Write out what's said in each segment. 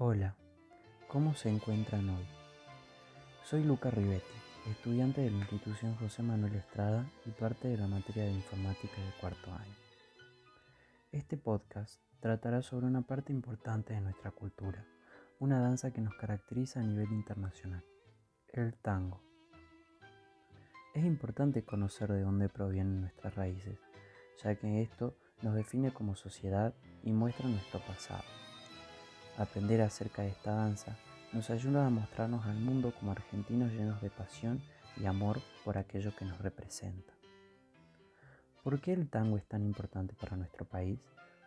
Hola, ¿cómo se encuentran hoy? Soy Luca Rivetti, estudiante de la institución José Manuel Estrada y parte de la materia de informática de cuarto año. Este podcast tratará sobre una parte importante de nuestra cultura, una danza que nos caracteriza a nivel internacional, el tango. Es importante conocer de dónde provienen nuestras raíces, ya que esto nos define como sociedad y muestra nuestro pasado. Aprender acerca de esta danza nos ayuda a mostrarnos al mundo como argentinos llenos de pasión y amor por aquello que nos representa. ¿Por qué el tango es tan importante para nuestro país?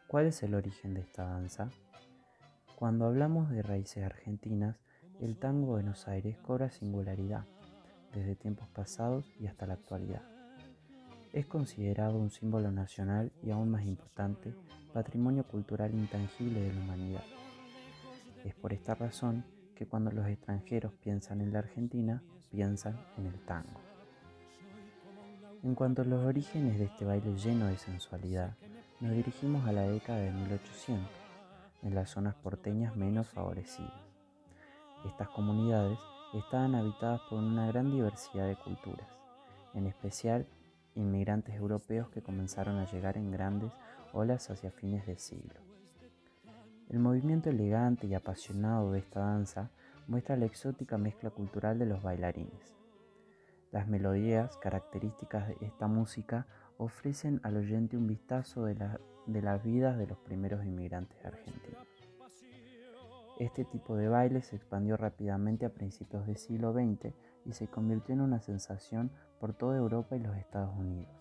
¿Cuál es el origen de esta danza? Cuando hablamos de raíces argentinas, el tango de Buenos Aires cobra singularidad, desde tiempos pasados y hasta la actualidad. Es considerado un símbolo nacional y aún más importante, patrimonio cultural intangible de la humanidad. Es por esta razón que cuando los extranjeros piensan en la Argentina, piensan en el tango. En cuanto a los orígenes de este baile lleno de sensualidad, nos dirigimos a la década de 1800, en las zonas porteñas menos favorecidas. Estas comunidades estaban habitadas por una gran diversidad de culturas, en especial inmigrantes europeos que comenzaron a llegar en grandes olas hacia fines de siglo. El movimiento elegante y apasionado de esta danza muestra la exótica mezcla cultural de los bailarines. Las melodías características de esta música ofrecen al oyente un vistazo de, las vidas de los primeros inmigrantes argentinos. Este tipo de baile se expandió rápidamente a principios del siglo XX y se convirtió en una sensación por toda Europa y los Estados Unidos.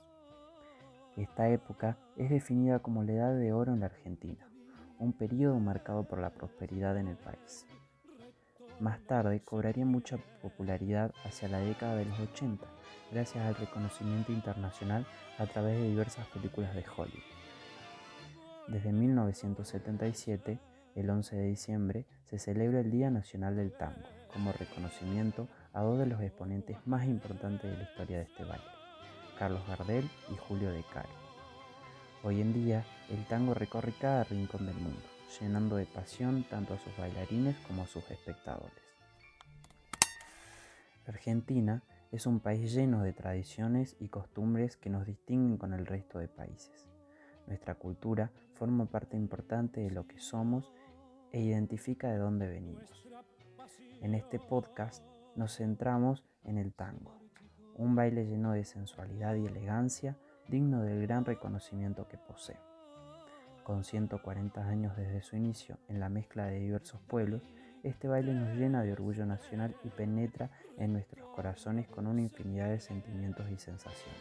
Esta época es definida como la Edad de Oro en la Argentina un periodo marcado por la prosperidad en el país. Más tarde cobraría mucha popularidad hacia la década de los 80, gracias al reconocimiento internacional a través de diversas películas de Hollywood. Desde 1977, el 11 de diciembre, se celebra el Día Nacional del Tango, como reconocimiento a dos de los exponentes más importantes de la historia de este baile, Carlos Gardel y Julio De Caro. Hoy en día, el tango recorre cada rincón del mundo, llenando de pasión tanto a sus bailarines como a sus espectadores. Argentina es un país lleno de tradiciones y costumbres que nos distinguen con el resto de países. Nuestra cultura forma parte importante de lo que somos e identifica de dónde venimos. En este podcast nos centramos en el tango, un baile lleno de sensualidad y elegancia digno del gran reconocimiento que posee. Con 140 años desde su inicio en la mezcla de diversos pueblos, este baile nos llena de orgullo nacional y penetra en nuestros corazones con una infinidad de sentimientos y sensaciones.